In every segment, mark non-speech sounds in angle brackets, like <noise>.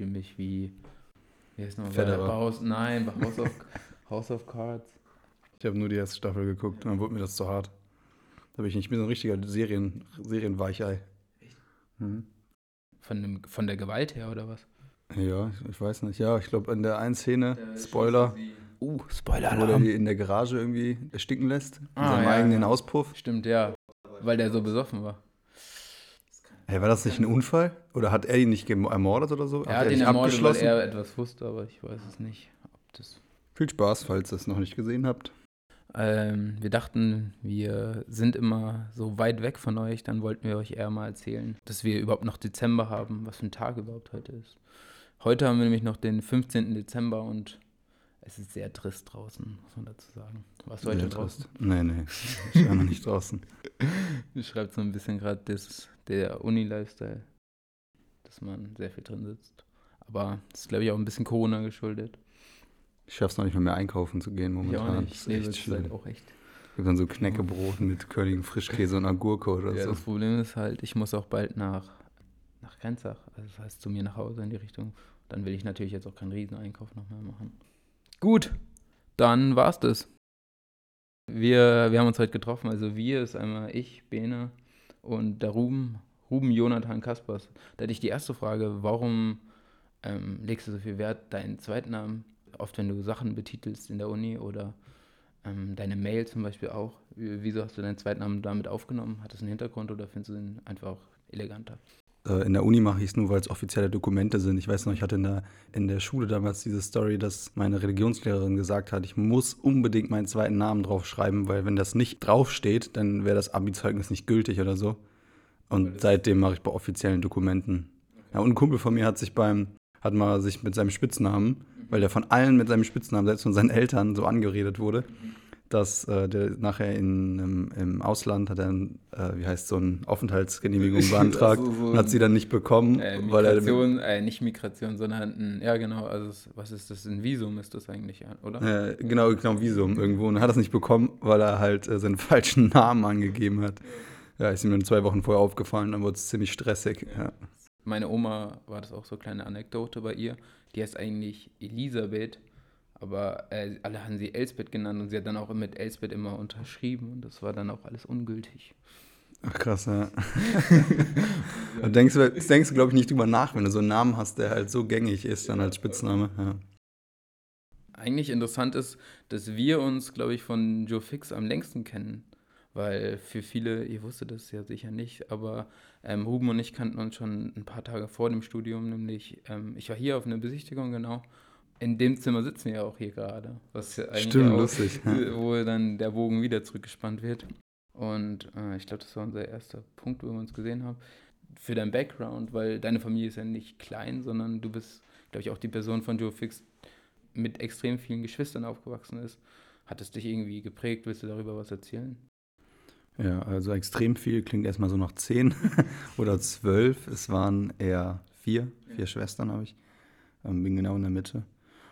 fühle mich wie, wie heißt nochmal, Federer. bei House, nein, bei House of, <laughs> House of Cards. Ich habe nur die erste Staffel geguckt und dann wurde mir das zu hart. Da bin ich nicht, ich bin so ein richtiger Serien, Serienweichei. Mhm. Von, dem, von der Gewalt her oder was? Ja, ich, ich weiß nicht. Ja, ich glaube, in der einen Szene, Spoiler, Uh, wo der Spoiler-Alarm. die in der Garage irgendwie ersticken lässt. In Ah, seinem ja, eigenen ja. Auspuff. Stimmt, ja. Weil der so besoffen war. Hey, war das nicht ein Unfall? Oder hat er ihn nicht ermordet oder so? Er hat ihn nicht ermordet, weil er etwas wusste, aber ich weiß es nicht. Ob das Viel Spaß, falls ihr es noch nicht gesehen habt. ähm, wir dachten, wir sind immer so weit weg von euch, dann wollten wir euch eher mal erzählen, dass wir überhaupt noch Dezember haben, was für ein Tag überhaupt heute ist. Heute haben wir nämlich noch den 15. Dezember und es ist sehr trist draußen, muss man dazu sagen. Warst du heute draußen? Nee, nee. Ich war noch nicht draußen. <laughs> Du schreibst so ein bisschen gerade das, der Uni-Lifestyle, dass man sehr viel drin sitzt. Aber das ist, glaube ich, auch ein bisschen Corona geschuldet. Ich schaff's noch nicht mal mehr einkaufen zu gehen Ich momentan. auch nicht. Das ist Nee, echt halt auch echt. Ich habe dann so Knäckebrot mit körnigem Frischkäse und Agurke oder Ja, so. das Problem ist halt, ich muss auch bald nach, nach Grenzach, also das heißt zu mir nach Hause in die Richtung. Dann will ich natürlich jetzt auch keinen Rieseneinkauf noch mehr machen. Gut, dann war's das. Wir, wir haben uns heute getroffen, also wir ist einmal ich, Bene und der Ruben, Ruben Jonathan Kaspers. Da hätte ich die erste Frage, warum ähm, legst du so viel Wert deinen Zweitnamen, oft wenn du Sachen betitelst in der Uni oder ähm, deine Mail zum Beispiel auch. Wie- Wieso hast du deinen Zweitnamen damit aufgenommen? Hat das einen Hintergrund oder findest du ihn einfach eleganter? Äh, In der Uni mache ich es nur, weil es offizielle Dokumente sind. Ich weiß noch, ich hatte in der, in der Schule damals diese Story, dass meine Religionslehrerin gesagt hat, ich muss unbedingt meinen zweiten Namen draufschreiben, weil wenn das nicht draufsteht, dann wäre das Abi-Zeugnis nicht gültig oder so. Und seitdem mache ich bei offiziellen Dokumenten. Ja, und ein Kumpel von mir hat sich beim, hat mal sich mit seinem Spitznamen, weil der von allen mit seinem Spitznamen, selbst von seinen Eltern, so angeredet wurde, dass äh, der nachher in, im, im Ausland hat er, äh, wie heißt so eine Aufenthaltsgenehmigung beantragt <laughs> Also so und hat sie dann nicht bekommen, Äh, weil er äh, nicht Migration, sondern ein, ja genau, also was ist das? Ein Visum ist das eigentlich, ja, oder? genau, genau Visum irgendwo und hat das nicht bekommen, weil er halt äh, seinen <laughs> falschen Namen angegeben hat. Ja, ist ihm dann zwei Wochen vorher aufgefallen, dann wurde es ziemlich stressig. Ja. Meine Oma war das auch so eine kleine Anekdote bei ihr. Die heißt eigentlich Elisabeth, aber äh, alle haben sie Elsbeth genannt und sie hat dann auch mit Elsbeth immer unterschrieben und das war dann auch alles ungültig. Ach krass, ja. <laughs> da denkst du, denkst du glaube ich, nicht drüber nach, wenn du so einen Namen hast, der halt so gängig ist, dann als Spitzname. Ja. Eigentlich interessant ist, dass wir uns, glaube ich, von Joe Fix am längsten kennen. Weil für viele, ihr wusstet das ja sicher nicht, aber ähm, Ruben und ich kannten uns schon ein paar Tage vor dem Studium, nämlich ähm, ich war hier auf einer Besichtigung, genau. In dem Zimmer sitzen wir ja auch hier gerade. Was ja eigentlich Stimmt, auch, lustig. Ja. <laughs> Wo dann der Bogen wieder zurückgespannt wird. Und äh, ich glaube, das war unser erster Punkt, wo wir uns gesehen haben. Für dein Background, weil deine Familie ist ja nicht klein, sondern du bist, glaube ich, auch die Person von Joe Fix, mit extrem vielen Geschwistern aufgewachsen ist. Hat es dich irgendwie geprägt? Willst du darüber was erzählen? Ja, also extrem viel klingt erstmal so nach zehn <laughs> oder zwölf. Es waren eher vier, vier Schwestern habe ich. Ähm, bin genau in der Mitte.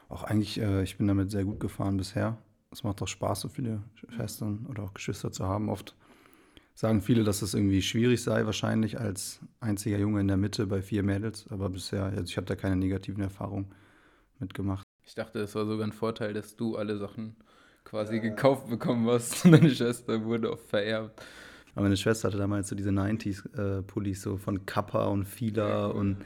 Auch eigentlich, äh, ich bin damit sehr gut gefahren bisher. Es macht auch Spaß, so viele Schwestern oder auch Geschwister zu haben. Oft sagen viele, dass es irgendwie schwierig sei, wahrscheinlich als einziger Junge in der Mitte bei vier Mädels. Aber bisher, also ich habe da keine negativen Erfahrungen mitgemacht. Ich dachte, es war sogar ein Vorteil, dass du alle Sachen quasi gekauft bekommen hast <laughs> und deine Schwester wurde oft vererbt. Aber meine Schwester hatte damals so diese 90s-Pullis so von Kappa und Fila und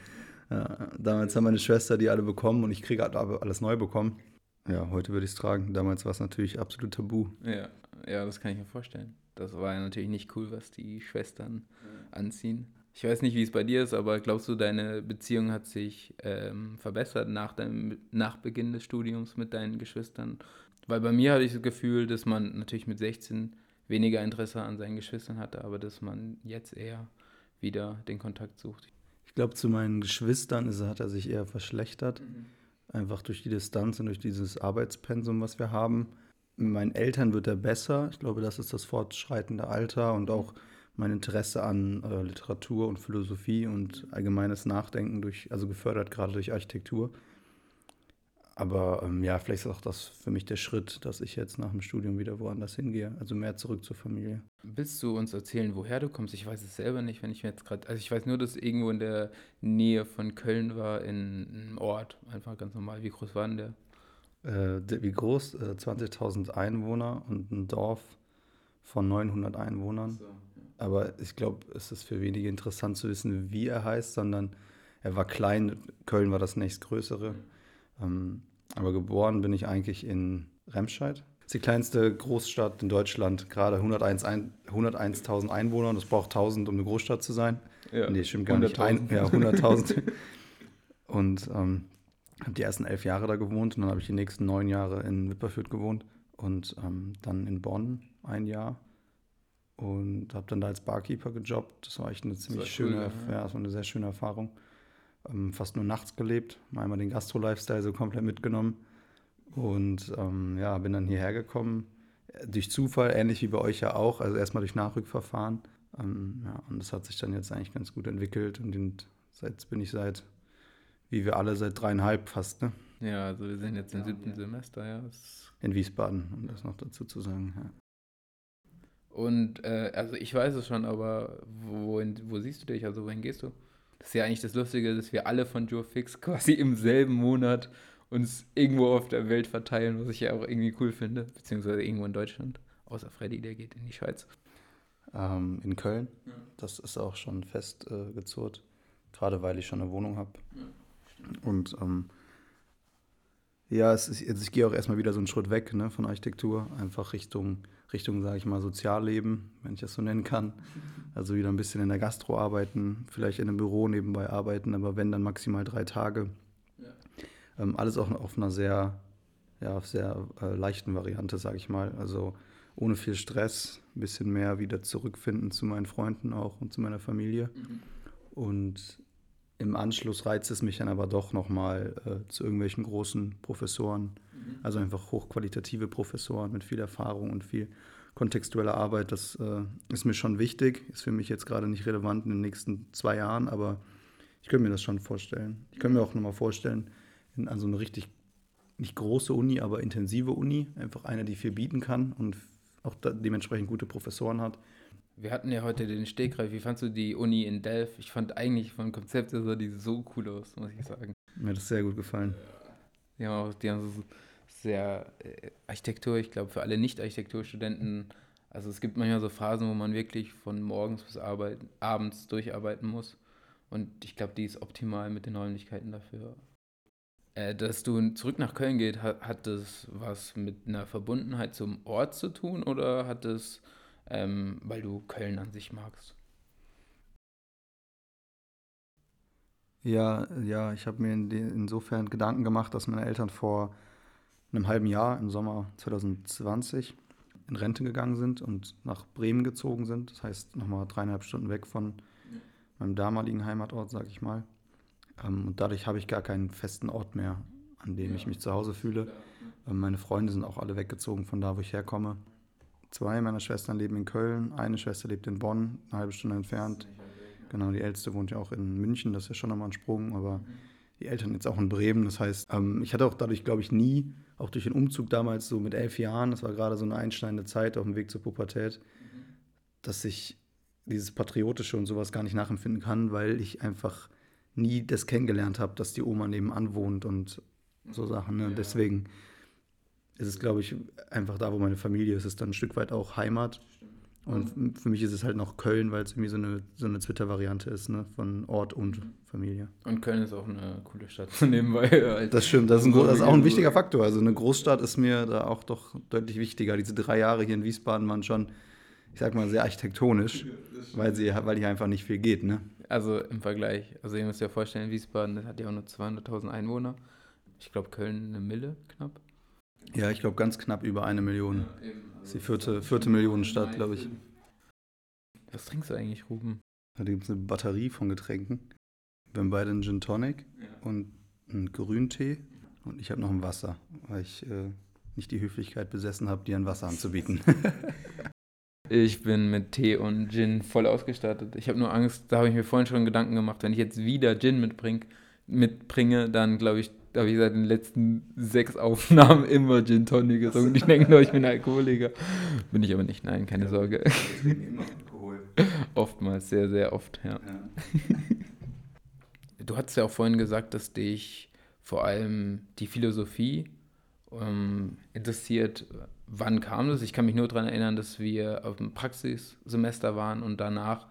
ja, damals haben meine Schwester die alle bekommen und ich kriege aber alles neu bekommen. Ja, heute würde ich es tragen. Damals war es natürlich absolut tabu. Ja, ja, das kann ich mir vorstellen. Das war ja natürlich nicht cool, was die Schwestern anziehen. Ich weiß nicht, wie es bei dir ist, aber glaubst du, deine Beziehung hat sich ähm, verbessert nach, deinem, nach Beginn des Studiums mit deinen Geschwistern? Weil bei mir habe ich das Gefühl, dass man natürlich mit 16 weniger Interesse an seinen Geschwistern hatte, aber dass man jetzt eher wieder den Kontakt sucht. Ich glaube, zu meinen Geschwistern ist, hat er sich eher verschlechtert. Einfach durch die Distanz und durch dieses Arbeitspensum, was wir haben. Mit meinen Eltern wird er besser. Ich glaube, das ist das fortschreitende Alter und auch mein Interesse an äh, Literatur und Philosophie und allgemeines Nachdenken durch, also gefördert gerade durch Architektur. Aber ähm, ja, vielleicht ist auch das für mich der Schritt, dass ich jetzt nach dem Studium wieder woanders hingehe, also mehr zurück zur Familie. Willst du uns erzählen, woher du kommst? Ich weiß es selber nicht, wenn ich mir jetzt gerade, also ich weiß nur, dass irgendwo in der Nähe von Köln war, in einem Ort, einfach ganz normal. Wie groß war denn der? Äh, wie groß? Äh, 20.000 Einwohner und ein Dorf von 900 Einwohnern. So, ja. Aber ich glaube, es ist für wenige interessant zu wissen, wie er heißt, sondern er war klein. Köln war das nächstgrößere. Mhm. Ähm, aber geboren bin ich eigentlich in Remscheid. Das ist die kleinste Großstadt in Deutschland, gerade 101.000 101 Einwohner und es braucht 1000, um eine Großstadt zu sein. Ja, nee, stimmt gar nicht. Ein, ja, 100.000. <laughs> und ähm, habe die ersten elf Jahre da gewohnt und dann habe ich die nächsten neun Jahre in Wipperfürth gewohnt und ähm, dann in Bonn ein Jahr und habe dann da als Barkeeper gejobbt. Das war echt eine ziemlich schöne, cool, ja. ja, das war eine sehr schöne Erfahrung ähm, fast nur nachts gelebt, einmal den Gastro-Lifestyle so komplett mitgenommen und ähm, ja, bin dann hierher gekommen. Durch Zufall, ähnlich wie bei euch ja auch, also erstmal durch Nachrückverfahren. Ähm, ja, und das hat sich dann jetzt eigentlich ganz gut entwickelt und seit bin ich seit, wie wir alle, seit dreieinhalb fast, ne? Ja, also wir sind jetzt im siebten ja. Semester, ja. In Wiesbaden, um das noch dazu zu sagen, ja. Und äh, also ich weiß es schon, aber wohin, wo siehst du dich? Also wohin gehst du? Das ist ja eigentlich das Lustige, dass wir alle von Joe Fix <laughs> quasi im selben Monat uns irgendwo auf der Welt verteilen, was ich ja auch irgendwie cool finde, beziehungsweise irgendwo in Deutschland. Außer Freddy, der geht in die Schweiz. Ähm, in Köln. Ja. Das ist auch schon fest äh, gezurrt, gerade weil ich schon eine Wohnung habe. Ja, Und ähm, ja, ist, also ich gehe auch erstmal wieder so einen Schritt weg ne, von Architektur, einfach Richtung Richtung, sage ich mal, Sozialleben, wenn ich das so nennen kann. Also wieder ein bisschen in der Gastro arbeiten, vielleicht in einem Büro nebenbei arbeiten, aber wenn dann maximal drei Tage. Ja. Ähm, alles auch auf einer sehr, ja, auf sehr äh, leichten Variante, sage ich mal. Also ohne viel Stress, ein bisschen mehr wieder zurückfinden zu meinen Freunden auch und zu meiner Familie. Mhm. Und im Anschluss reizt es mich dann aber doch nochmal äh, zu irgendwelchen großen Professoren. Also einfach hochqualitative Professoren mit viel Erfahrung und viel kontextueller Arbeit. Das äh, ist mir schon wichtig, ist für mich jetzt gerade nicht relevant in den nächsten zwei Jahren, aber ich könnte mir das schon vorstellen. Ich könnte mir auch nochmal vorstellen, in also eine richtig, nicht große Uni, aber intensive Uni, einfach eine, die viel bieten kann und auch dementsprechend gute Professoren hat, wir hatten ja heute den Stegreif. Wie fandst du die Uni in Delft? Ich fand eigentlich vom Konzept her sah die so cool aus, muss ich sagen. Mir hat das sehr gut gefallen. Die haben auch, die haben so sehr äh, Architektur, ich glaube, für alle Nicht-Architekturstudenten. Also es gibt manchmal so Phasen, wo man wirklich von morgens bis Arbeit, abends durcharbeiten muss. Und ich glaube, die ist optimal mit den Räumlichkeiten dafür. Äh, dass du zurück nach Köln gehst, hat, hat das was mit einer Verbundenheit zum Ort zu tun oder hat das ähm, weil du Köln an sich magst. Ja, ja, ich habe mir in insofern Gedanken gemacht, dass meine Eltern vor einem halben Jahr, im Sommer 2020, in Rente gegangen sind und nach Bremen gezogen sind. Das heißt, nochmal dreieinhalb Stunden weg von meinem damaligen Heimatort, sage ich mal. Ähm, und dadurch habe ich gar keinen festen Ort mehr, an dem ja. ich mich zu Hause fühle. Ähm, meine Freunde sind auch alle weggezogen von da, wo ich herkomme. Zwei meiner Schwestern leben in Köln, eine Schwester lebt in Bonn, eine halbe Stunde entfernt. Genau, die älteste wohnt ja auch in München, das ist ja schon nochmal ein Sprung, aber die Eltern jetzt auch in Bremen. Das heißt, ähm, ich hatte auch dadurch, glaube ich, nie, auch durch den Umzug damals so mit elf Jahren, das war gerade so eine einschneidende Zeit auf dem Weg zur Pubertät, dass ich dieses Patriotische und sowas gar nicht nachempfinden kann, weil ich einfach nie das kennengelernt habe, dass die Oma nebenan wohnt und so Sachen. Ne? Ja. Deswegen ist es, glaube ich, einfach da, wo meine Familie ist, ist es dann ein Stück weit auch Heimat. Und für mich ist es halt noch Köln, weil es irgendwie so eine, so eine Twitter-Variante ist, ne? Von Ort und Familie. Und Köln ist auch eine coole Stadt <laughs> nebenbei. Halt. Das stimmt, das ist, ein, das ist auch ein wichtiger Faktor. Also eine Großstadt ist mir da auch doch deutlich wichtiger. Diese drei Jahre hier in Wiesbaden waren schon, ich sag mal, sehr architektonisch, weil, sie, weil hier einfach nicht viel geht, ne? Also im Vergleich, also ihr müsst euch ja vorstellen, Wiesbaden das hat ja auch nur 200.000 Einwohner. Ich glaube, Köln eine Mille knapp. Ja, ich glaube ganz knapp über eine Million. Ja, das ist die vierte, vierte Millionenstadt, glaube ich. Was trinkst du eigentlich, Ruben? Da gibt es eine Batterie von Getränken. Wir haben beide einen Gin Tonic ja. und einen Grüntee. Und ich habe noch ein Wasser, weil ich äh, nicht die Höflichkeit besessen habe, dir ein Wasser anzubieten. <laughs> ich bin mit Tee und Gin voll ausgestattet. Ich habe nur Angst, da habe ich mir vorhin schon Gedanken gemacht, wenn ich jetzt wieder Gin mitbringe, mitbringe dann glaube ich, Da habe ich seit den letzten sechs Aufnahmen immer Gin Tonic gesungen. Ich denke nur, ich bin Alkoholiker. Bin ich aber nicht, nein, keine Sorge. Oftmals, sehr, sehr oft, ja. ja. Du hattest ja auch vorhin gesagt, dass dich vor allem die Philosophie ähm, interessiert. Wann kam das? Ich kann mich nur daran erinnern, dass wir auf dem Praxissemester waren und danach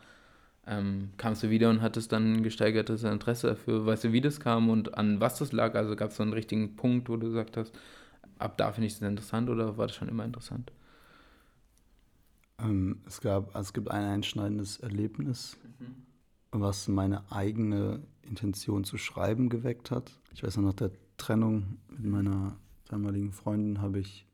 ähm, kamst du wieder und hattest dann ein gesteigertes Interesse dafür. Weißt du, wie das kam und an was das lag? Also gab es so einen richtigen Punkt, wo du gesagt hast, ab da finde ich es interessant oder war das schon immer interessant? Ähm, es, gab, also es gibt ein einschneidendes Erlebnis, mhm. was meine eigene Intention zu schreiben geweckt hat. Ich weiß noch, nach der Trennung mit meiner damaligen Freundin habe ich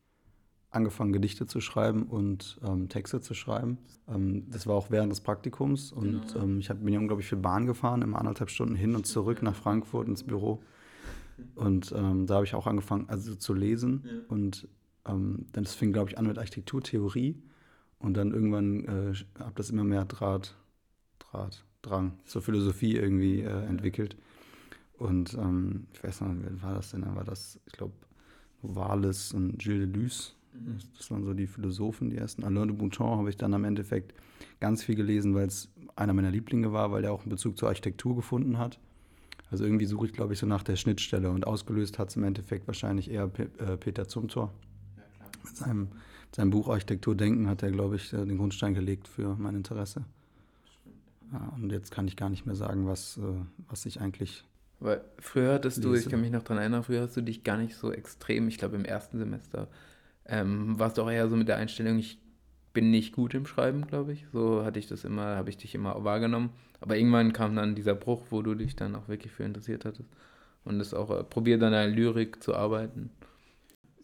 angefangen, Gedichte zu schreiben und ähm, Texte zu schreiben. Ähm, das war auch während des Praktikums und genau. ähm, ich hab, bin ja unglaublich viel Bahn gefahren, immer anderthalb Stunden hin und zurück nach Frankfurt ins Büro. Und ähm, da habe ich auch angefangen, also zu lesen. Ja. Und ähm, dann das fing, glaube ich, an mit Architekturtheorie. Und dann irgendwann äh, habe das immer mehr Draht, Draht, Drang zur Philosophie irgendwie äh, entwickelt. Und ähm, ich weiß noch, wer war das denn? Dann war das, ich glaube, Novalis und Gilles Deleuze. Das waren so die Philosophen, die ersten. Alain de Bouton habe ich dann am Endeffekt ganz viel gelesen, weil es einer meiner Lieblinge war, weil er auch einen Bezug zur Architektur gefunden hat. Also irgendwie suche ich, glaube ich, so nach der Schnittstelle und ausgelöst hat es im Endeffekt wahrscheinlich eher äh, Peter Zumthor. Ja, mit, seinem, mit seinem Buch Architektur denken hat er, glaube ich, äh, den Grundstein gelegt für mein Interesse. Ja, und jetzt kann ich gar nicht mehr sagen, was, äh, was ich eigentlich. Weil früher hattest du, ich kann mich noch daran erinnern, früher hast du dich gar nicht so extrem, ich glaube im ersten Semester, ähm, warst du auch eher so mit der Einstellung, ich bin nicht gut im Schreiben, glaube ich. So hatte ich das immer, habe ich dich immer wahrgenommen. Aber irgendwann kam dann dieser Bruch, wo du dich dann auch wirklich für interessiert hattest. Und das auch äh, probiert an der Lyrik zu arbeiten.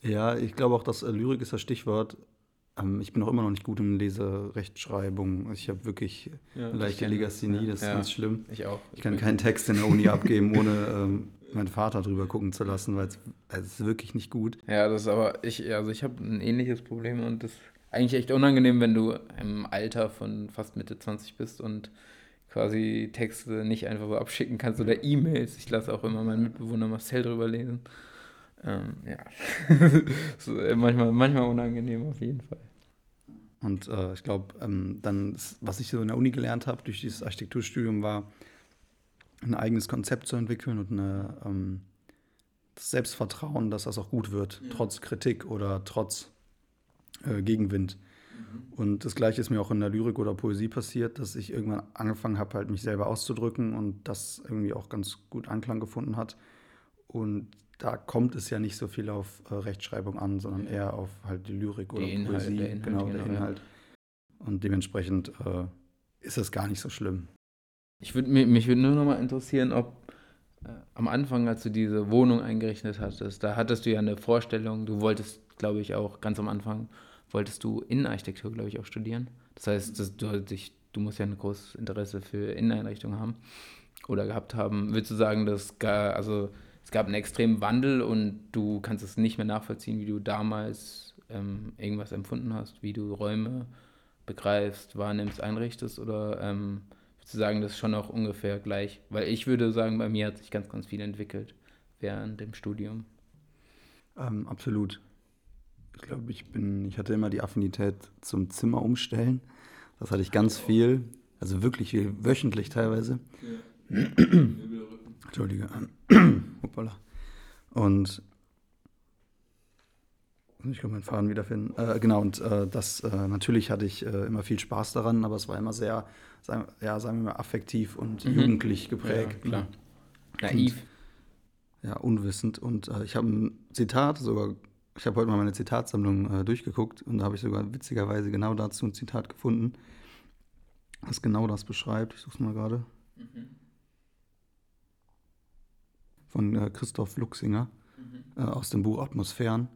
Ja, ich glaube auch, dass äh, Lyrik ist das Stichwort. Ähm, ich bin auch immer noch nicht gut in Leserechtschreibung. Ich habe wirklich ja, leichte Legasthenie, das ist ja, ganz schlimm. Ich auch. Ich kann keinen Text in der Uni abgeben, ohne ähm, meinen Vater drüber gucken zu lassen, weil es, es ist wirklich nicht gut. Ja, das ist aber, ich, also ich habe ein ähnliches Problem und das ist eigentlich echt unangenehm, wenn du im Alter von fast Mitte 20 bist und quasi Texte nicht einfach so abschicken kannst oder E-Mails. Ich lasse auch immer meinen Mitbewohner Marcel drüber lesen. Ähm, ja, <laughs> manchmal, manchmal unangenehm auf jeden Fall. Und äh, ich glaube, ähm, dann, was ich so in der Uni gelernt habe durch dieses Architekturstudium, war, ein eigenes Konzept zu entwickeln und eine, ähm, das Selbstvertrauen, dass das auch gut wird, ja. trotz Kritik oder trotz äh, Gegenwind. Mhm. Und das Gleiche ist mir auch in der Lyrik oder Poesie passiert, dass ich irgendwann angefangen habe, halt mich selber auszudrücken und das irgendwie auch ganz gut Anklang gefunden hat. Und da kommt es ja nicht so viel auf äh, Rechtschreibung an, sondern eher auf halt die Lyrik oder die Poesie, der Inhalt, genau, der genau, Inhalt. Und dementsprechend äh, ist das gar nicht so schlimm. Ich würd, mich würde nur noch mal interessieren, ob äh, am Anfang, als du diese Wohnung eingerichtet hattest, da hattest du ja eine Vorstellung, du wolltest, glaube ich, auch ganz am Anfang, wolltest du Innenarchitektur, glaube ich, auch studieren. Das heißt, das, du, dich, du musst ja ein großes Interesse für Inneneinrichtungen haben oder gehabt haben. Würdest du sagen, dass gar, also es gab einen extremen Wandel und du kannst es nicht mehr nachvollziehen, wie du damals ähm, irgendwas empfunden hast, wie du Räume begreifst, wahrnimmst, einrichtest oder ähm, zu sagen, das ist schon auch ungefähr gleich. Weil ich würde sagen, bei mir hat sich ganz, ganz viel entwickelt während dem Studium. Ähm, absolut. Ich glaube, ich bin, ich hatte immer die Affinität zum Zimmer umstellen. Das hatte ich ganz viel, also wirklich viel, wöchentlich teilweise. Ja. Entschuldige. <clears throat> Hoppala. Und ich kann meinen Faden wiederfinden. Äh, genau, und äh, das äh, natürlich hatte ich äh, immer viel Spaß daran, aber es war immer sehr, sagen, ja, sagen wir mal, affektiv und mhm. jugendlich geprägt. Ja, klar. Naiv. Und, ja, unwissend. Und äh, ich habe ein Zitat sogar, ich habe heute mal meine Zitatsammlung äh, durchgeguckt und da habe ich sogar witzigerweise genau dazu ein Zitat gefunden, was genau das beschreibt. Ich suche es mal gerade. Mhm. Von Christoph Luxinger mhm. aus dem Buch Atmosphären.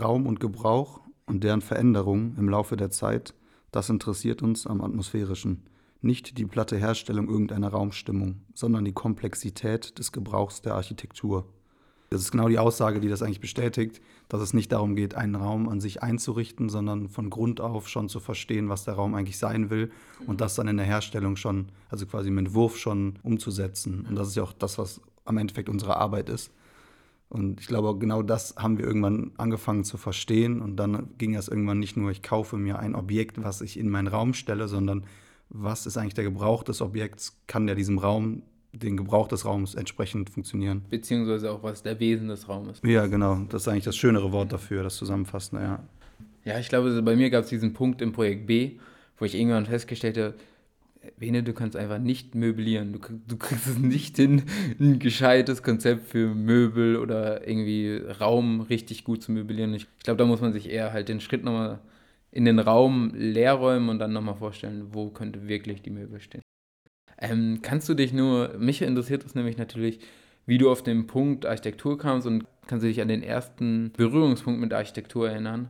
Raum und Gebrauch und deren Veränderung im Laufe der Zeit, das interessiert uns am Atmosphärischen. Nicht die platte Herstellung irgendeiner Raumstimmung, sondern die Komplexität des Gebrauchs der Architektur. Das ist genau die Aussage, die das eigentlich bestätigt, dass es nicht darum geht, einen Raum an sich einzurichten, sondern von Grund auf schon zu verstehen, was der Raum eigentlich sein will und das dann in der Herstellung schon, also quasi im Entwurf schon umzusetzen. Und das ist ja auch das, was am Endeffekt unsere Arbeit ist. Und ich glaube, genau das haben wir irgendwann angefangen zu verstehen. Und dann ging es irgendwann nicht nur, ich kaufe mir ein Objekt, was ich in meinen Raum stelle, sondern was ist eigentlich der Gebrauch des Objekts? Kann der diesem Raum, den Gebrauch des Raums entsprechend funktionieren? Beziehungsweise auch, was der Wesen des Raumes. Ja, genau. Das ist eigentlich das schönere Wort dafür, das Zusammenfassende, ja. Ja, ich glaube, bei mir gab es diesen Punkt im Projekt B, wo ich irgendwann festgestellt habe, Bene, du kannst einfach nicht möblieren. Du, du kriegst es nicht hin, ein gescheites Konzept für Möbel oder irgendwie Raum richtig gut zu möblieren. Ich, ich glaube, da muss man sich eher halt den Schritt nochmal in den Raum leer räumen und dann nochmal vorstellen, wo könnte wirklich die Möbel stehen. Ähm, kannst du dich nur, mich interessiert das nämlich natürlich, wie du auf den Punkt Architektur kamst und kannst du dich an den ersten Berührungspunkt mit Architektur erinnern?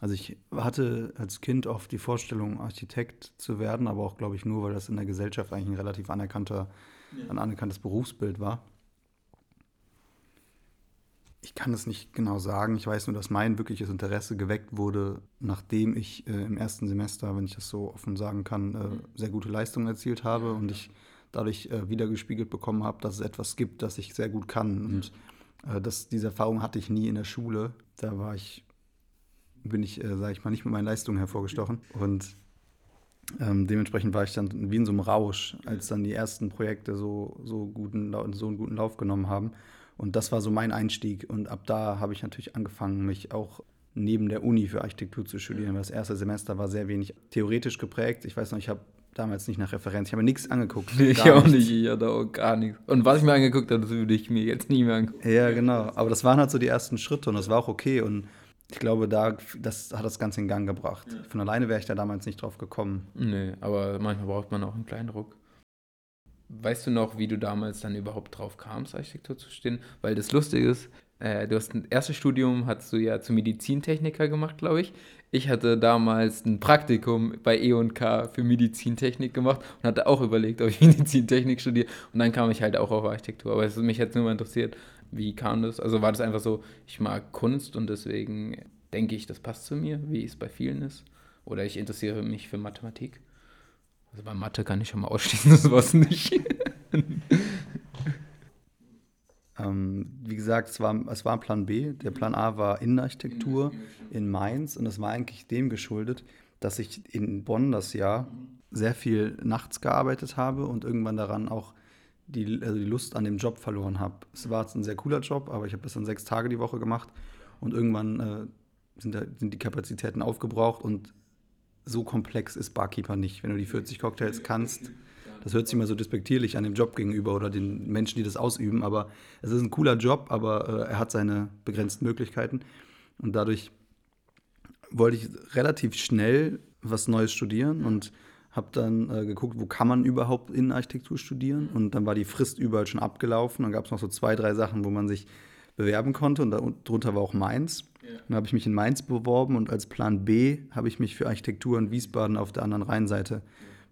Also ich hatte als Kind oft die Vorstellung, Architekt zu werden, aber auch, glaube ich, nur, weil das in der Gesellschaft eigentlich ein relativ anerkannter, ja. ein anerkanntes Berufsbild war. Ich kann es nicht genau sagen. Ich weiß nur, dass mein wirkliches Interesse geweckt wurde, nachdem ich äh, im ersten Semester, wenn ich das so offen sagen kann, äh, sehr gute Leistungen erzielt habe und ich dadurch äh, wiedergespiegelt bekommen habe, dass es etwas gibt, das ich sehr gut kann. Und äh, das, diese Erfahrung hatte ich nie in der Schule. Da war ich bin ich, äh, sage ich mal, nicht mit meinen Leistungen hervorgestochen. Und ähm, dementsprechend war ich dann wie in so einem Rausch, als dann die ersten Projekte so, so, guten, so einen guten Lauf genommen haben. Und das war so mein Einstieg. Und ab da habe ich natürlich angefangen, mich auch neben der Uni für Architektur zu studieren. Das erste Semester war sehr wenig theoretisch geprägt. Ich weiß noch, ich habe damals nicht nach Referenz. Ich habe mir nichts angeguckt. Nee, ich auch nicht. Ich hatte auch gar nichts. Und was ich mir angeguckt habe, das würde ich mir jetzt nie mehr angucken. Ja, genau. Aber das waren halt so die ersten Schritte und das war auch okay. Und ich glaube, da, das hat das Ganze in Gang gebracht. Ja. Von alleine wäre ich da damals nicht drauf gekommen. Nee, aber manchmal braucht man auch einen kleinen Ruck. Weißt du noch, wie du damals dann überhaupt drauf kamst, Architektur zu stehen? Weil das Lustige ist, äh, du hast ein erstes Studium, hast du ja zum Medizintechniker gemacht, glaube ich. Ich hatte damals ein Praktikum bei E&K für Medizintechnik gemacht und hatte auch überlegt, ob ich <laughs> Medizintechnik studiere. Und dann kam ich halt auch auf Architektur. Aber es mich jetzt nur mal interessiert, wie kam das? Also war das einfach so, ich mag Kunst und deswegen denke ich, das passt zu mir, wie es bei vielen ist? Oder ich interessiere mich für Mathematik? Also bei Mathe kann ich schon mal ausschließen, <laughs> das war es nicht. <laughs> ähm, wie gesagt, es war, es war Plan B. Der Plan A war Innenarchitektur in Mainz und es war eigentlich dem geschuldet, dass ich in Bonn das Jahr sehr viel nachts gearbeitet habe und irgendwann daran auch die, also die Lust an dem Job verloren habe. Es war jetzt ein sehr cooler Job, aber ich habe das dann sechs Tage die Woche gemacht und irgendwann äh, sind, da, sind die Kapazitäten aufgebraucht und so komplex ist Barkeeper nicht. Wenn du die 40 Cocktails kannst, das hört sich immer so despektierlich an dem Job gegenüber oder den Menschen, die das ausüben, aber es ist ein cooler Job, aber äh, er hat seine begrenzten Möglichkeiten und dadurch wollte ich relativ schnell was Neues studieren und habe dann äh, geguckt, wo kann man überhaupt Innenarchitektur studieren und dann war die Frist überall schon abgelaufen. Dann gab es noch so zwei, drei Sachen, wo man sich bewerben konnte und darunter war auch Mainz. Ja. Dann habe ich mich in Mainz beworben und als Plan B habe ich mich für Architektur in Wiesbaden auf der anderen Rheinseite ja.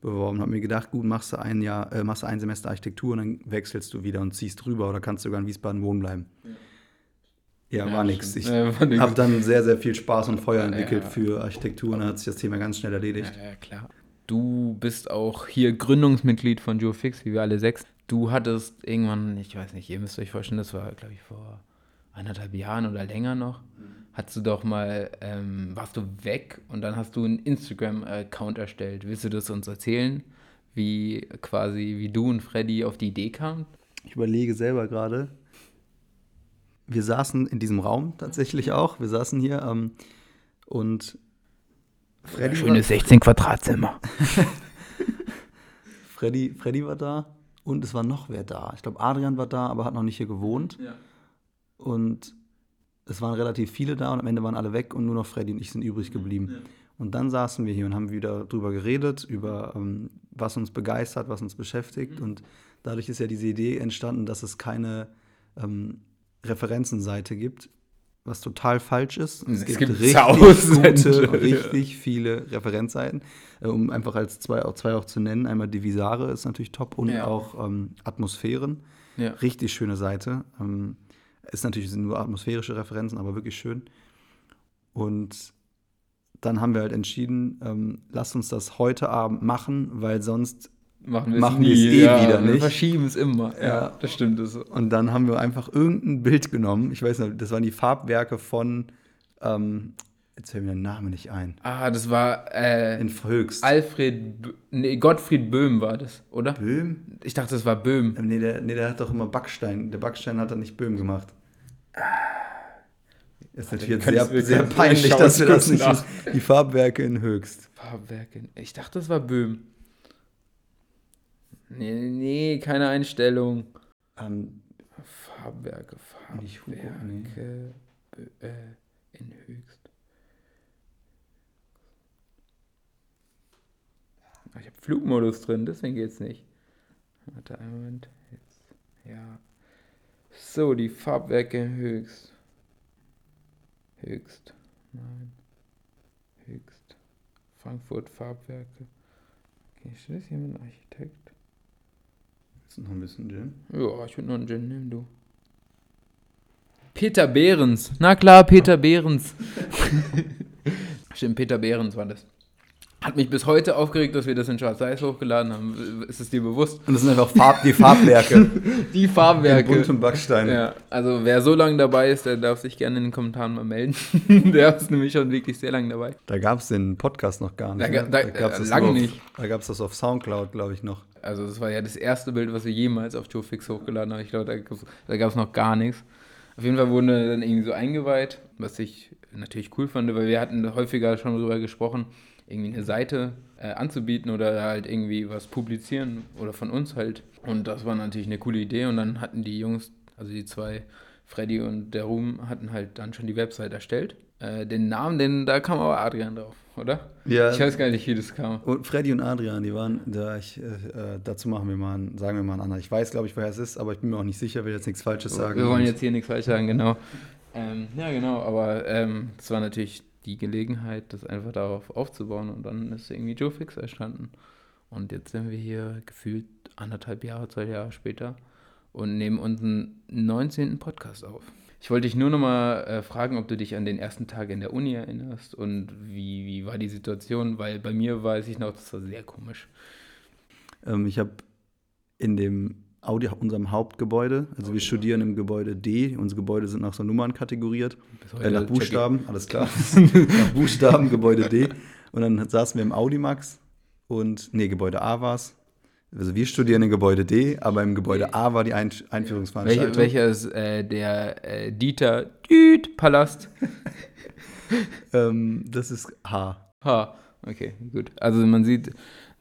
beworben. Habe mir gedacht, gut, machst du ein Jahr, äh, machst du ein Semester Architektur und dann wechselst du wieder und ziehst rüber oder kannst sogar in Wiesbaden wohnen bleiben. Ja, ja war nichts. Ich ja, habe dann sehr, sehr viel Spaß und Feuer entwickelt für Architektur und dann hat sich das Thema ganz schnell erledigt. Ja, klar. Du bist auch hier Gründungsmitglied von JoeFix, wie wir alle sechs. Du hattest irgendwann, ich weiß nicht, ihr müsst euch vorstellen, das war, glaube ich, vor anderthalb Jahren oder länger noch, hast du doch mal, ähm, warst du weg und dann hast du einen Instagram-Account erstellt. Willst du das uns erzählen, wie quasi, wie du und Freddy auf die Idee kamen? Ich überlege selber gerade. Wir saßen in diesem Raum tatsächlich auch. Wir saßen hier ähm, und Freddy Schönes 16 Quadratzimmer. <laughs> Freddy, Freddy war da und es war noch wer da. Ich glaube, Adrian war da, aber hat noch nicht hier gewohnt. Ja. Und es waren relativ viele da und am Ende waren alle weg und nur noch Freddy und ich sind übrig geblieben. Ja. Und dann saßen wir hier und haben wieder drüber geredet, über ähm, was uns begeistert, was uns beschäftigt. Mhm. Und dadurch ist ja diese Idee entstanden, dass es keine ähm, Referenzenseite gibt, was total falsch ist. Es, es gibt, gibt richtig gute, <laughs> richtig viele Referenzseiten, äh, um einfach als zwei auch, zwei auch zu nennen. Einmal Divisare ist natürlich top und ja. auch ähm, Atmosphären. Ja. Richtig schöne Seite. Ähm, ist natürlich sind nur atmosphärische Referenzen, aber wirklich schön. Und dann haben wir halt entschieden, ähm, lasst uns das heute Abend machen, weil sonst machen wir Machen es wir eh ja, wieder Wir nicht. verschieben es immer. Ja, Ja. das stimmt. Das so. Und dann haben wir einfach irgendein Bild genommen. Ich weiß nicht, das waren die Farbwerke von, ähm, jetzt fällt mir der Name nicht ein. Ah, das war äh, In Höchst. Alfred, Bö- nee, Gottfried Böhm war das, oder? Böhm? Ich dachte, das war Böhm. Ähm, Nee der, nee, der hat doch immer Backstein. Der Backstein hat er nicht Böhm gemacht. Ist natürlich jetzt sehr, wir sehr peinlich, wir dass wir das nicht nach. Die Farbwerke in Höchst. Farbwerke. Ich dachte, das war Böhm. Nee, nee, keine Einstellung. Ähm, Farbwerke, Nicht Hugo, Farbwerke Bö- äh, in Höchst. Ich habe Flugmodus drin, deswegen geht's nicht. Warte einen Moment. Jetzt. Ja. So, die Farbwerke in Höchst. Höchst. Nein. Höchst. Frankfurt Farbwerke. Okay, steht das hier mit einem Architekt? ist noch ein bisschen Gin. Ja, ich würde noch einen Gin nehmen, du. Peter Behrens. Na klar, Peter Behrens. <laughs> Stimmt, Peter Behrens war das. Hat mich bis heute aufgeregt, dass wir das in Schwarz-Weiß hochgeladen haben. Ist es dir bewusst? Und das sind einfach Farb, die Farbwerke. <laughs> Die in Farbwerke. Bunt und Backstein. Ja, also wer so lange dabei ist, der darf sich gerne in den Kommentaren mal melden. <laughs> der ist nämlich schon wirklich sehr lange dabei. Da gab es den Podcast noch gar nicht. Da ga- ne? da- gab's äh, das lange nicht. Da gab es das auf Soundcloud, glaube ich, noch. Also das war ja das erste Bild, was wir jemals auf Joefix hochgeladen haben. Ich glaube, da, da gab es noch gar nichts. Auf jeden Fall wurden wir dann irgendwie so eingeweiht, was ich natürlich cool fand, weil wir hatten häufiger schon darüber gesprochen, irgendwie eine Seite äh, anzubieten oder halt irgendwie was publizieren oder von uns halt. Und das war natürlich eine coole Idee und dann hatten die Jungs, also die zwei, Freddy und der Ruhm, hatten halt dann schon die Website erstellt. Äh, den Namen, den, da kam aber Adrian drauf, oder? Ja. Ich weiß gar nicht, wie das kam. Und Freddy und Adrian, die waren, da ich, äh, äh, dazu machen wir mal, einen, sagen wir mal einen anderen. Ich weiß, glaube ich, woher es ist, aber ich bin mir auch nicht sicher, will jetzt nichts Falsches sagen. Wir wollen jetzt hier nichts falsch sagen, genau. Ähm, ja, genau, aber ähm, es war natürlich die Gelegenheit, das einfach darauf aufzubauen und dann ist irgendwie Joe Fix entstanden. Und jetzt sind wir hier gefühlt anderthalb Jahre, zwei Jahre später und nehmen unseren 19. Podcast auf. Ich wollte dich nur nochmal äh, fragen, ob du dich an den ersten Tag in der Uni erinnerst und wie, wie war die Situation, weil bei mir weiß ich noch, das war sehr komisch. Ähm, ich habe in dem Audi, unserem Hauptgebäude, also wir studieren im Gebäude D, unsere Gebäude sind nach so Nummern kategoriert, äh, nach Buchstaben, alles klar, <laughs> nach Buchstaben, Gebäude D. Und dann saßen wir im Audimax und, nee, Gebäude A war es. Also wir studieren im Gebäude D, aber im Gebäude A war die Ein Einführungsveranstaltung. Welche, welcher ist äh, der äh, Dieter Düt Palast? <laughs> Ähm, das ist H. Ha, okay, gut. Also man sieht,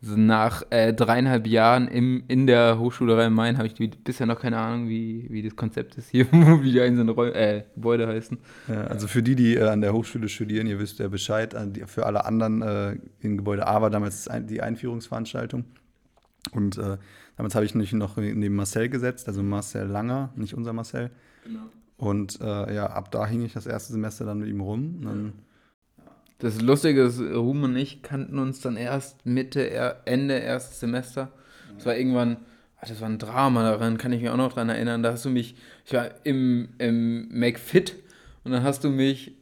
nach äh, dreieinhalb Jahren im, in der Hochschule Rhein-Main habe ich die, bisher noch keine Ahnung, wie, wie das Konzept ist hier, <laughs> wie die einzelnen Räu äh, Gebäude heißen. Ja, also für die, die äh, an der Hochschule studieren, ihr wisst ja Bescheid. Für alle anderen äh, in Gebäude A war damals die Einführungsveranstaltung. Und äh, damals habe ich mich noch neben Marcel gesetzt, also Marcel Langer, nicht unser Marcel. Und äh, ja, ab da hing ich das erste Semester dann mit ihm rum. Dann, Das Lustige ist, Ruhm und ich kannten uns dann erst Mitte, Ende erstes Semester. Das war irgendwann, ach, das war ein Drama, daran kann ich mich auch noch dran erinnern. Da hast du mich, ich war im, im McFit und dann hast du mich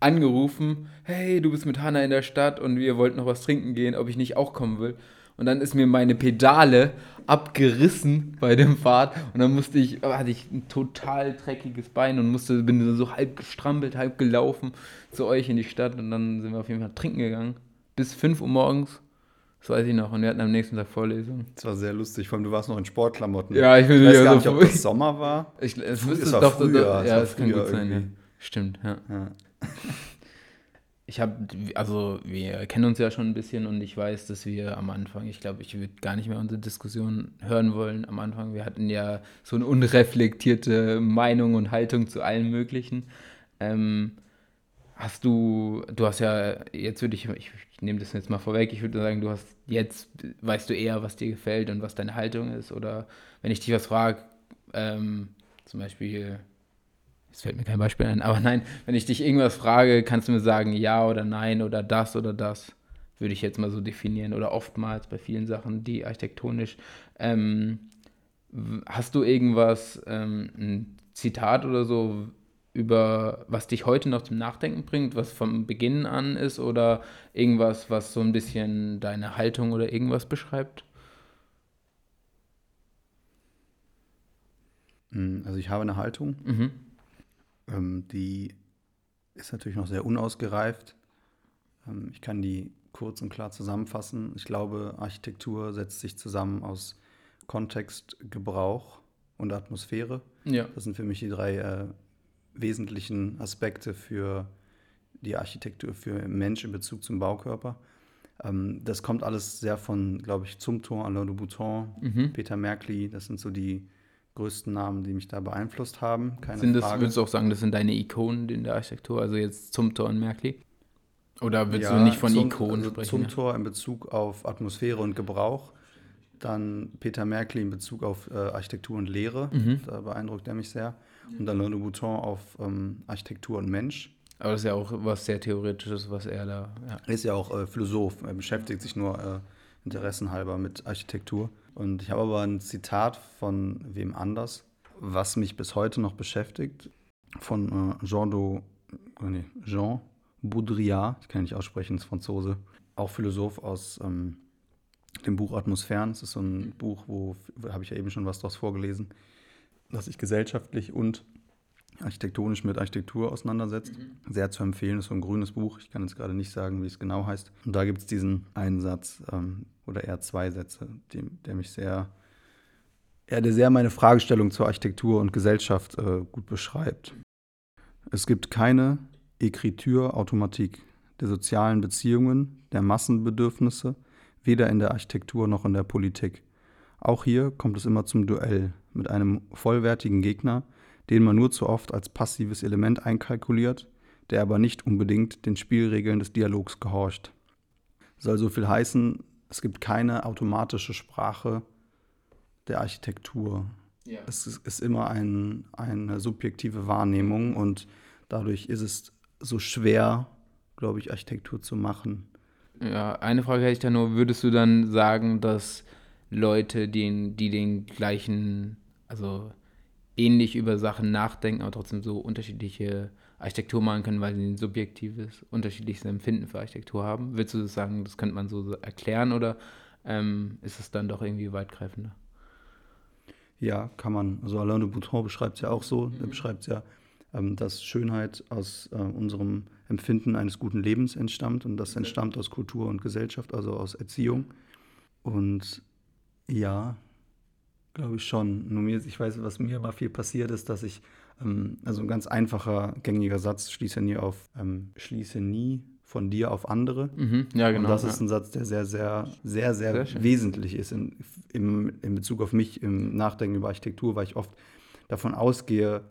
angerufen, hey, du bist mit Hanna in der Stadt und wir wollten noch was trinken gehen, ob ich nicht auch kommen will. Und dann ist mir meine Pedale abgerissen bei dem Fahrt und dann musste ich, hatte ich ein total dreckiges Bein und musste, bin so halb gestrampelt, halb gelaufen zu euch in die Stadt und dann sind wir auf jeden Fall trinken gegangen. Bis 5 Uhr morgens, das weiß ich noch, und wir hatten am nächsten Tag Vorlesung. das war sehr lustig, vor allem du warst noch in Sportklamotten. Ja, ich bin wieder gar so nicht, ob das Sommer war. Ich, es müsste es war doch, früher, doch, es ja, es kann gut sein, ja. Stimmt, ja. Ja. <laughs> Ich habe, also wir kennen uns ja schon ein bisschen und ich weiß, dass wir am Anfang, ich glaube, ich würde gar nicht mehr unsere Diskussion hören wollen. Am Anfang, wir hatten ja so eine unreflektierte Meinung und Haltung zu allem Möglichen. Ähm, hast du, du hast ja, jetzt würde ich, ich, ich nehme das jetzt mal vorweg, ich würde sagen, du hast jetzt, weißt du eher, was dir gefällt und was deine Haltung ist. Oder wenn ich dich was frage, ähm, zum Beispiel, es fällt mir kein Beispiel ein, aber nein, wenn ich dich irgendwas frage, kannst du mir sagen ja oder nein oder das oder das, würde ich jetzt mal so definieren oder oftmals bei vielen Sachen, die architektonisch. Ähm, hast du irgendwas, ähm, ein Zitat oder so, über was dich heute noch zum Nachdenken bringt, was vom Beginn an ist oder irgendwas, was so ein bisschen deine Haltung oder irgendwas beschreibt? Hm, also ich habe eine Haltung. Mhm ähm, die ist natürlich noch sehr unausgereift. Ähm, ich kann die kurz und klar zusammenfassen. Ich glaube, Architektur setzt sich zusammen aus Kontext, Gebrauch und Atmosphäre. Ja. Das sind für mich die drei äh, wesentlichen Aspekte für die Architektur, für Mensch in Bezug zum Baukörper. Ähm, das kommt alles sehr von, glaube ich, Zumthor, Alain de Botton, Mhm. Peter Merkli. Das sind so die größten Namen, die mich da beeinflusst haben. Keine Sind das, Frage. würdest du auch sagen, das sind deine Ikonen in der Architektur, also jetzt Zumthor und Merkli? Oder willst Ja, du nicht von zum, Ikonen also sprechen? Zum? Tor in Bezug auf Atmosphäre und Gebrauch. Dann Peter Merkli in Bezug auf äh, Architektur und Lehre. Mhm. Da beeindruckt er mich sehr. Und Alain de Botton auf ähm, Architektur und Mensch. Aber das ist ja auch was sehr Theoretisches, was er da. Ja. Er ist ja auch äh, Philosoph. Er beschäftigt sich nur äh, interessenhalber mit Architektur. Und ich habe aber ein Zitat von wem anders, was mich bis heute noch beschäftigt. Von äh, Jean, do, oh nee, Jean Baudrillard. Ich kann nicht aussprechen, ist Franzose. Auch Philosoph aus ähm, dem Buch Atmosphären. Das ist so ein Buch, wo, habe ich ja eben schon was daraus vorgelesen, das sich gesellschaftlich und architektonisch mit Architektur auseinandersetzt. Sehr zu empfehlen, ist so ein grünes Buch. Ich kann jetzt gerade nicht sagen, wie es genau heißt. Und da gibt es diesen einen Satz ähm, oder eher zwei Sätze, die, der mich sehr, ja, der sehr meine Fragestellung zur Architektur und Gesellschaft äh, gut beschreibt. Es gibt keine Ekritur-Automatik der sozialen Beziehungen, der Massenbedürfnisse, weder in der Architektur noch in der Politik. Auch hier kommt es immer zum Duell mit einem vollwertigen Gegner, den man nur zu oft als passives Element einkalkuliert, der aber nicht unbedingt den Spielregeln des Dialogs gehorcht. Soll so viel heißen, es gibt keine automatische Sprache der Architektur. Ja. Es ist, immer ein, eine subjektive Wahrnehmung und dadurch ist es so schwer, glaube ich, Architektur zu machen. ja, eine Frage hätte ich da nur: Würdest du dann sagen, dass Leute, die, die den gleichen, also ähnlich über Sachen nachdenken, aber trotzdem so unterschiedliche Architektur machen können, weil sie ein subjektives, unterschiedliches Empfinden für Architektur haben? Willst du das sagen, das könnte man so erklären oder ähm, ist es dann doch irgendwie weitgreifender? Ja, kann man. Also Alain de Botton beschreibt es ja auch so. Er beschreibt ja, ähm, dass Schönheit aus äh, unserem Empfinden eines guten Lebens entstammt und das entstammt aus Kultur und Gesellschaft, also aus Erziehung. Und ja, glaube ich schon. Nur mir, ich weiß, was mir immer viel passiert ist, dass ich, ähm, also ein ganz einfacher, gängiger Satz, schließe nie auf, ähm, schließe nie von dir auf andere. Mhm, ja, genau. Und das ja. ist ein Satz, der sehr, sehr, sehr, sehr, Sehr wesentlich ist in, im, in Bezug auf mich im Nachdenken über Architektur, weil ich oft davon ausgehe,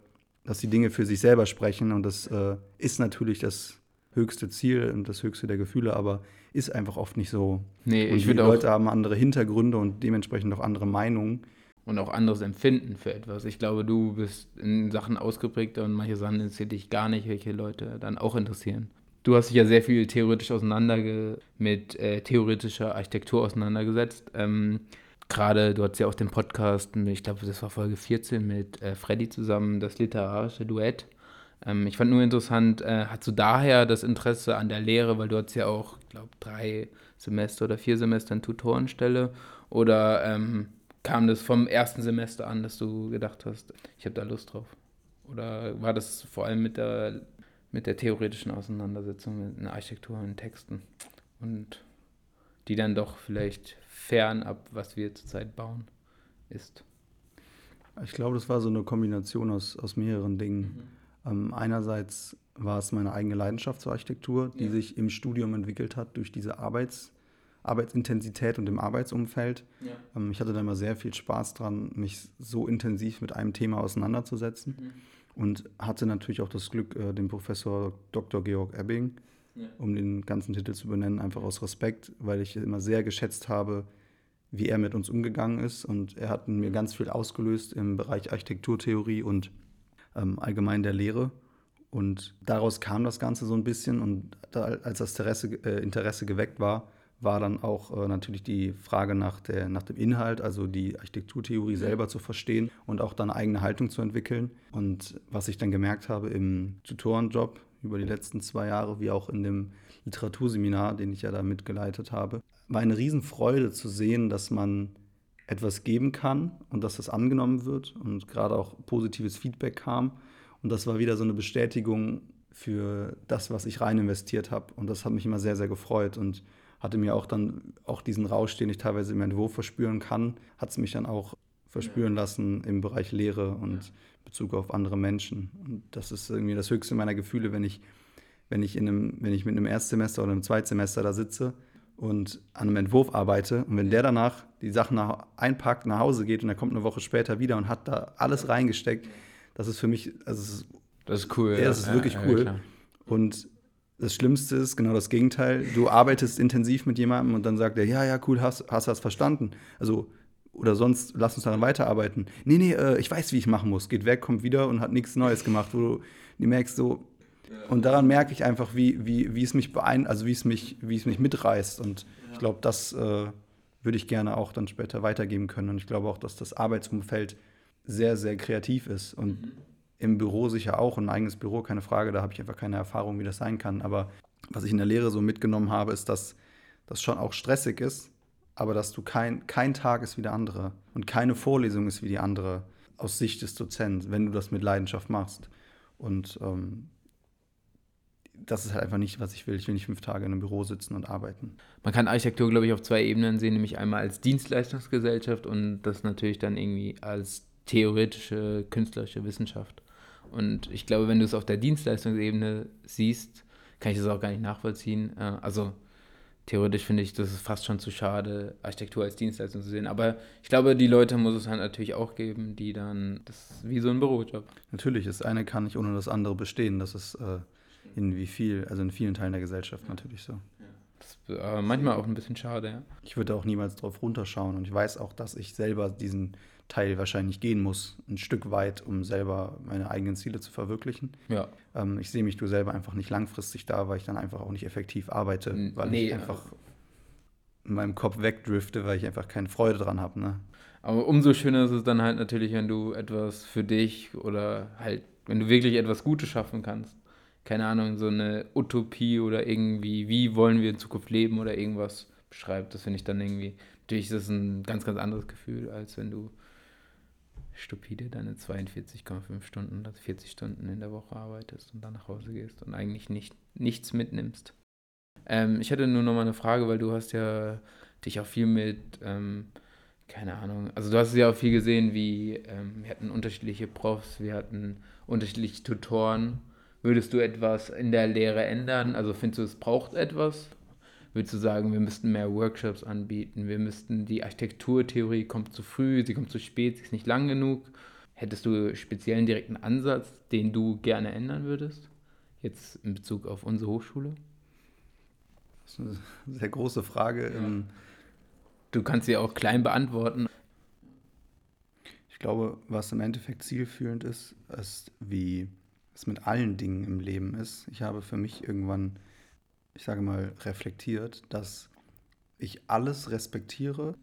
dass die Dinge für sich selber sprechen. Und das äh, ist natürlich das höchste Ziel und das höchste der Gefühle, aber ist einfach oft nicht so. nee, Und ich die. Leute haben andere Hintergründe und dementsprechend auch andere Meinungen. Und auch anderes Empfinden für etwas. Ich glaube, du bist in Sachen ausgeprägter und manche Sachen interessieren dich gar nicht, welche Leute dann auch interessieren. Du hast dich ja sehr viel theoretisch auseinanderge mit äh, theoretischer Architektur auseinandergesetzt. Ähm, Gerade, du hattest ja auch den Podcast, ich glaube, das war Folge 14 mit äh, Freddy zusammen, das literarische Duett. Ähm, ich fand nur interessant, äh, hast du daher das Interesse an der Lehre, weil du hattest ja auch, ich glaube, drei Semester oder vier Semester in Tutorenstelle oder ähm, kam das vom ersten Semester an, dass du gedacht hast, ich habe da Lust drauf? Oder war das vor allem mit der, mit der theoretischen Auseinandersetzung mit Architektur und Texten und die dann doch vielleicht fernab, was wir zurzeit bauen, ist? Ich glaube, das war so eine Kombination aus, aus mehreren Dingen. Ähm, einerseits war es meine eigene Leidenschaft zur Architektur, die Ja. sich im Studium entwickelt hat durch diese Arbeits, Arbeitsintensität und im Arbeitsumfeld. Ja. Ähm, ich hatte da immer sehr viel Spaß dran, mich so intensiv mit einem Thema auseinanderzusetzen und hatte natürlich auch das Glück, äh, den Professor Dr. Georg Ebbing, Ja. um den ganzen Titel zu benennen, einfach aus Respekt, weil ich immer sehr geschätzt habe, wie er mit uns umgegangen ist. Und er hat mir ganz viel ausgelöst im Bereich Architekturtheorie und ähm, allgemein der Lehre. Und daraus kam das Ganze so ein bisschen. Und da, als das Interesse, äh, Interesse geweckt war, war dann auch äh, natürlich die Frage nach, der, nach dem Inhalt, also die Architekturtheorie selber zu verstehen und auch dann eine eigene Haltung zu entwickeln. Und was ich dann gemerkt habe im Tutorenjob über die letzten zwei Jahre, wie auch in dem Literaturseminar, den ich ja da mitgeleitet habe, war eine Riesenfreude zu sehen, dass man etwas geben kann und dass das angenommen wird und gerade auch positives Feedback kam. Und das war wieder so eine Bestätigung für das, was ich rein investiert habe. Und das hat mich immer sehr, sehr gefreut und hatte mir auch dann auch diesen Rausch, den ich teilweise im Entwurf verspüren kann, hat es mich dann auch verspüren lassen im Bereich Lehre und Bezug auf andere Menschen. Und das ist irgendwie das höchste meiner Gefühle, wenn ich, wenn ich, in einem, wenn ich mit einem Erstsemester oder einem Zweitsemester da sitze und an einem Entwurf arbeite und wenn der danach die Sachen nach, einpackt, nach Hause geht und er kommt eine Woche später wieder und hat da alles reingesteckt, das ist für mich, also das ist cool. Ja, das ist ja, wirklich cool. Ja, und das Schlimmste ist genau das Gegenteil. Du arbeitest intensiv mit jemandem und dann sagt er, ja, ja, cool, hast, hast das verstanden. Also, oder sonst lass uns daran weiterarbeiten. Nee, nee, äh, ich weiß, wie ich machen muss. Geht weg, kommt wieder und hat nichts Neues gemacht, wo du, du merkst so, und daran merke ich einfach, wie, wie, wie es mich beein also wie es mich, wie es mich mitreißt. Und ja. ich glaube, das äh, würde ich gerne auch dann später weitergeben können. Und ich glaube auch, dass das Arbeitsumfeld sehr, sehr kreativ ist. Und mhm. Im Büro sicher auch, ein eigenes Büro, keine Frage, da habe ich einfach keine Erfahrung, wie das sein kann. Aber was ich in der Lehre so mitgenommen habe, ist, dass das schon auch stressig ist, aber dass du kein, kein Tag ist wie der andere und keine Vorlesung ist wie die andere aus Sicht des Dozenten, wenn du das mit Leidenschaft machst. Und ähm, das ist halt einfach nicht, was ich will. Ich will nicht fünf Tage in einem Büro sitzen und arbeiten. Man kann Architektur, glaube ich, auf zwei Ebenen sehen, nämlich einmal als Dienstleistungsgesellschaft und das natürlich dann irgendwie als theoretische, künstlerische Wissenschaft. Und ich glaube, wenn du es auf der Dienstleistungsebene siehst, kann ich das auch gar nicht nachvollziehen. Äh, also theoretisch finde ich, das ist fast schon zu schade, Architektur als Dienstleistung zu sehen. Aber ich glaube, die Leute muss es halt natürlich auch geben, die dann, das ist wie so ein Bürojob. Natürlich, das eine kann nicht ohne das andere bestehen. Das ist äh, in wie viel, also in vielen Teilen der Gesellschaft natürlich so. Das ist aber manchmal auch ein bisschen schade, ja. Ich würde auch niemals drauf runterschauen und ich weiß auch, dass ich selber diesen Teil wahrscheinlich gehen muss, ein Stück weit, um selber meine eigenen Ziele zu verwirklichen. Ja. Ähm, ich sehe mich du selber einfach nicht langfristig da, weil ich dann einfach auch nicht effektiv arbeite, weil nee, ich einfach in meinem Kopf wegdrifte, weil ich einfach keine Freude dran habe. Ne? Aber umso schöner ist es dann halt natürlich, wenn du etwas für dich oder halt, wenn du wirklich etwas Gutes schaffen kannst keine Ahnung, so eine Utopie oder irgendwie, wie wollen wir in Zukunft leben oder irgendwas beschreibt. Das finde ich dann irgendwie, natürlich ist das ein ganz, ganz anderes Gefühl, als wenn du stupide deine 42,5 Stunden oder 40 Stunden in der Woche arbeitest und dann nach Hause gehst und eigentlich nicht, nichts mitnimmst. Ähm, ich hatte nur noch mal eine Frage, weil du hast ja dich auch viel mit, ähm, keine Ahnung, also du hast ja auch viel gesehen, wie ähm, wir hatten unterschiedliche Profs, wir hatten unterschiedliche Tutoren Würdest du etwas in der Lehre ändern? Also findest du, es braucht etwas? Würdest du sagen, wir müssten mehr Workshops anbieten? Wir müssten, die Architekturtheorie kommt zu früh, sie kommt zu spät, sie ist nicht lang genug. Hättest du speziellen direkten Ansatz, den du gerne ändern würdest? Jetzt in Bezug auf unsere Hochschule? Das ist eine sehr große Frage. Ja. Ähm, du kannst sie auch klein beantworten. Ich glaube, was im Endeffekt zielführend ist, ist, wie es mit allen Dingen im Leben ist. Ich habe für mich irgendwann, ich sage mal, reflektiert, dass ich alles respektiere,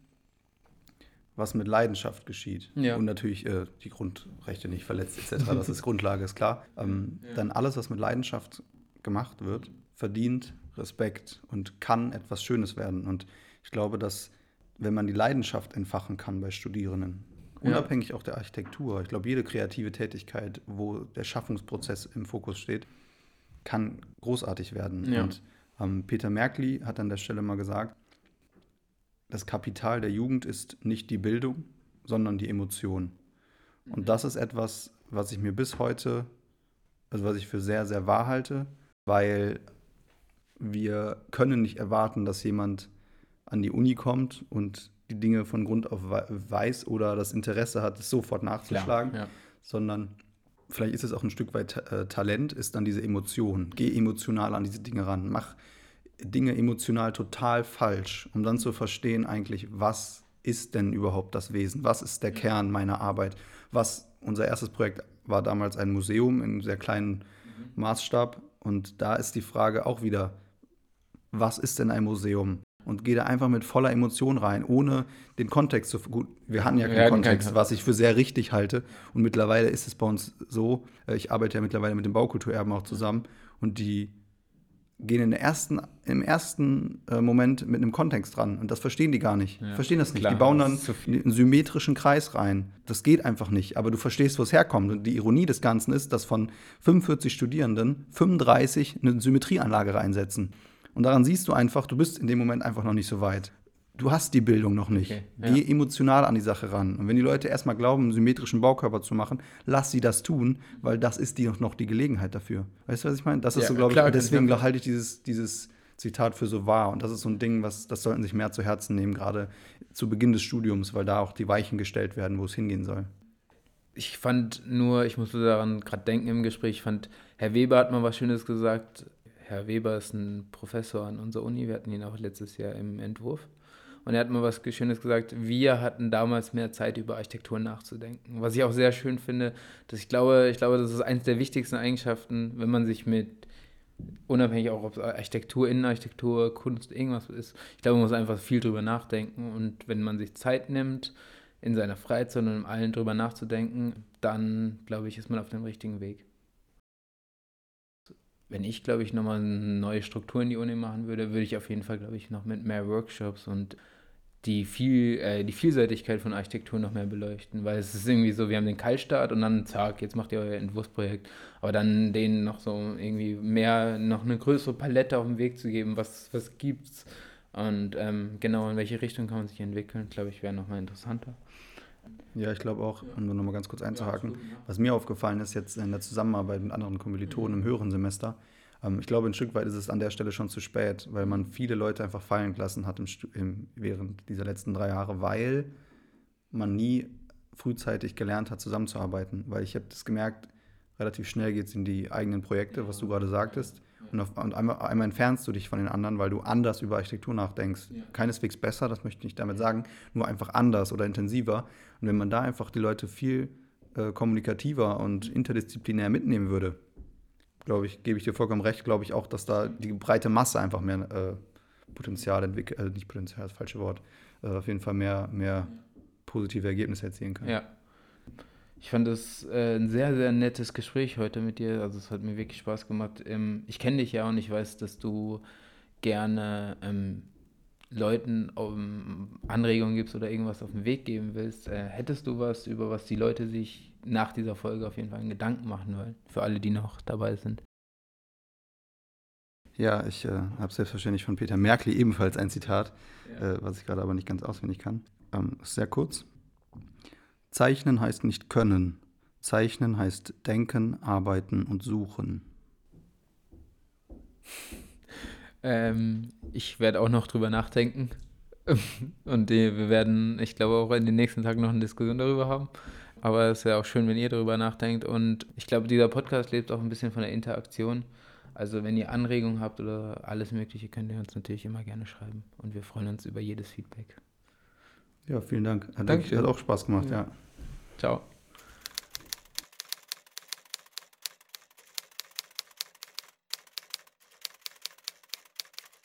was mit Leidenschaft geschieht. Ja. Und natürlich äh, die Grundrechte nicht verletzt etc. Das ist <laughs> Grundlage, ist klar. Ähm, ja. Dann alles, was mit Leidenschaft gemacht wird, verdient Respekt und kann etwas Schönes werden. Und ich glaube, dass wenn man die Leidenschaft entfachen kann bei Studierenden, Unabhängig ja. auch der Architektur. Ich glaube, jede kreative Tätigkeit, wo der Schaffungsprozess im Fokus steht, kann großartig werden. Und Peter Merkli hat an der Stelle mal gesagt, das Kapital der Jugend ist nicht die Bildung, sondern die Emotion. Und mhm. das ist etwas, was ich mir bis heute, also was ich für sehr, sehr wahr halte, weil wir können nicht erwarten, dass jemand an die Uni kommt und die Dinge von Grund auf weiß oder das Interesse hat, es sofort nachzuschlagen, Klar, ja. sondern vielleicht ist es auch ein Stück weit äh, Talent, ist dann diese Emotion. Geh emotional an diese Dinge ran. Mach Dinge emotional total falsch, um dann zu verstehen eigentlich, was ist denn überhaupt das Wesen? Was ist der Kern meiner Arbeit? Was unser erstes Projekt war damals ein Museum in sehr kleinen mhm. Maßstab und da ist die Frage auch wieder, was ist denn ein Museum? und gehe da einfach mit voller Emotion rein, ohne den Kontext zu. Gut, wir hatten ja keinen ja, Kontext, kein was ich für sehr richtig halte. Und mittlerweile ist es bei uns so, äh, ich arbeite ja mittlerweile mit dem Baukulturerben auch zusammen und die gehen in der ersten, im ersten äh, Moment mit einem Kontext dran. Und das verstehen die gar nicht. Ja, verstehen das nicht. klar, die bauen dann einen symmetrischen Kreis rein. Das geht einfach nicht. Aber du verstehst, wo es herkommt. Und die Ironie des Ganzen ist, dass von 45 Studierenden 35 eine Symmetrieanlage reinsetzen. Und daran siehst du einfach, du bist in dem Moment einfach noch nicht so weit. Du hast die Bildung noch nicht. Okay, Geh ja. emotional an die Sache ran. Und wenn die Leute erstmal glauben, einen symmetrischen Baukörper zu machen, lass sie das tun, weil das ist die noch, noch die Gelegenheit dafür. Weißt du, was ich meine? Das ist Ja, so, glaube ich, ich deswegen nachvollziehen. halte ich dieses, dieses Zitat für so wahr. Und das ist so ein Ding, was, das sollten sich mehr zu Herzen nehmen, gerade zu Beginn des Studiums, weil da auch die Weichen gestellt werden, wo es hingehen soll. Ich fand nur, ich musste daran gerade denken im Gespräch, ich fand, Herr Weber hat mal was Schönes gesagt. Herr Weber ist ein Professor an unserer Uni, wir hatten ihn auch letztes Jahr im Entwurf. Und er hat mal was Schönes gesagt, wir hatten damals mehr Zeit, über Architektur nachzudenken. Was ich auch sehr schön finde, dass ich glaube, ich glaube, das ist eines der wichtigsten Eigenschaften, wenn man sich mit, unabhängig auch ob es Architektur, Innenarchitektur, Kunst, irgendwas ist, ich glaube, man muss einfach viel drüber nachdenken. Und wenn man sich Zeit nimmt, in seiner Freizeit und in allen drüber nachzudenken, dann glaube ich, ist man auf dem richtigen Weg. Wenn ich, glaube ich, nochmal eine neue Struktur in die Uni machen würde, würde ich auf jeden Fall, glaube ich, noch mit mehr Workshops und die, viel, äh, die Vielseitigkeit von Architektur noch mehr beleuchten, weil es ist irgendwie so, wir haben den Kaltstart und dann zack, jetzt macht ihr euer Entwurfsprojekt, aber dann denen noch so irgendwie mehr, noch eine größere Palette auf den Weg zu geben, was, was gibt's? Und ähm, genau in welche Richtung kann man sich entwickeln, glaube ich, wäre nochmal interessanter. Ja, ich glaube auch, um nur noch mal ganz kurz einzuhaken, was mir aufgefallen ist jetzt in der Zusammenarbeit mit anderen Kommilitonen im höheren Semester, ich glaube, ein Stück weit ist es an der Stelle schon zu spät, weil man viele Leute einfach fallen gelassen hat im, im, während dieser letzten drei Jahre, weil man nie frühzeitig gelernt hat, zusammenzuarbeiten. Weil ich habe das gemerkt, relativ schnell geht es in die eigenen Projekte, was du gerade sagtest. Und, auf, und einmal, einmal entfernst du dich von den anderen, weil du anders über Architektur nachdenkst. Keineswegs besser, das möchte ich nicht damit sagen, nur einfach anders oder intensiver. Und wenn man da einfach die Leute viel äh, kommunikativer und interdisziplinär mitnehmen würde, glaube ich, gebe ich dir vollkommen recht, glaube ich auch, dass da die breite Masse einfach mehr äh, Potenzial entwickelt, äh, nicht Potenzial, das falsche Wort, äh, auf jeden Fall mehr, mehr positive Ergebnisse erzielen kann. Ja. Ich fand es äh, ein sehr, sehr nettes Gespräch heute mit dir. Also es hat mir wirklich Spaß gemacht. Ähm, ich kenne dich ja und ich weiß, dass du gerne ähm, Leuten um, Anregungen gibst oder irgendwas auf den Weg geben willst. Äh, hättest du was, über was die Leute sich nach dieser Folge auf jeden Fall Gedanken machen wollen? Für alle, die noch dabei sind. Ja, ich äh, habe selbstverständlich von Peter Merkel ebenfalls ein Zitat, äh, was ich gerade aber nicht ganz auswendig kann. Ähm, ist sehr kurz. Zeichnen heißt nicht können. Zeichnen heißt denken, arbeiten und suchen. Ähm, ich werde auch noch drüber nachdenken. <laughs> Und die, wir werden, ich glaube, auch in den nächsten Tagen noch eine Diskussion darüber haben. Aber es ist ja auch schön, wenn ihr darüber nachdenkt. Und ich glaube, dieser Podcast lebt auch ein bisschen von der Interaktion. Also wenn ihr Anregungen habt oder alles Mögliche, könnt ihr uns natürlich immer gerne schreiben. Und wir freuen uns über jedes Feedback. Ja, vielen Dank. Hat, Dankeschön. hat auch Spaß gemacht, Ja. ja. Ciao.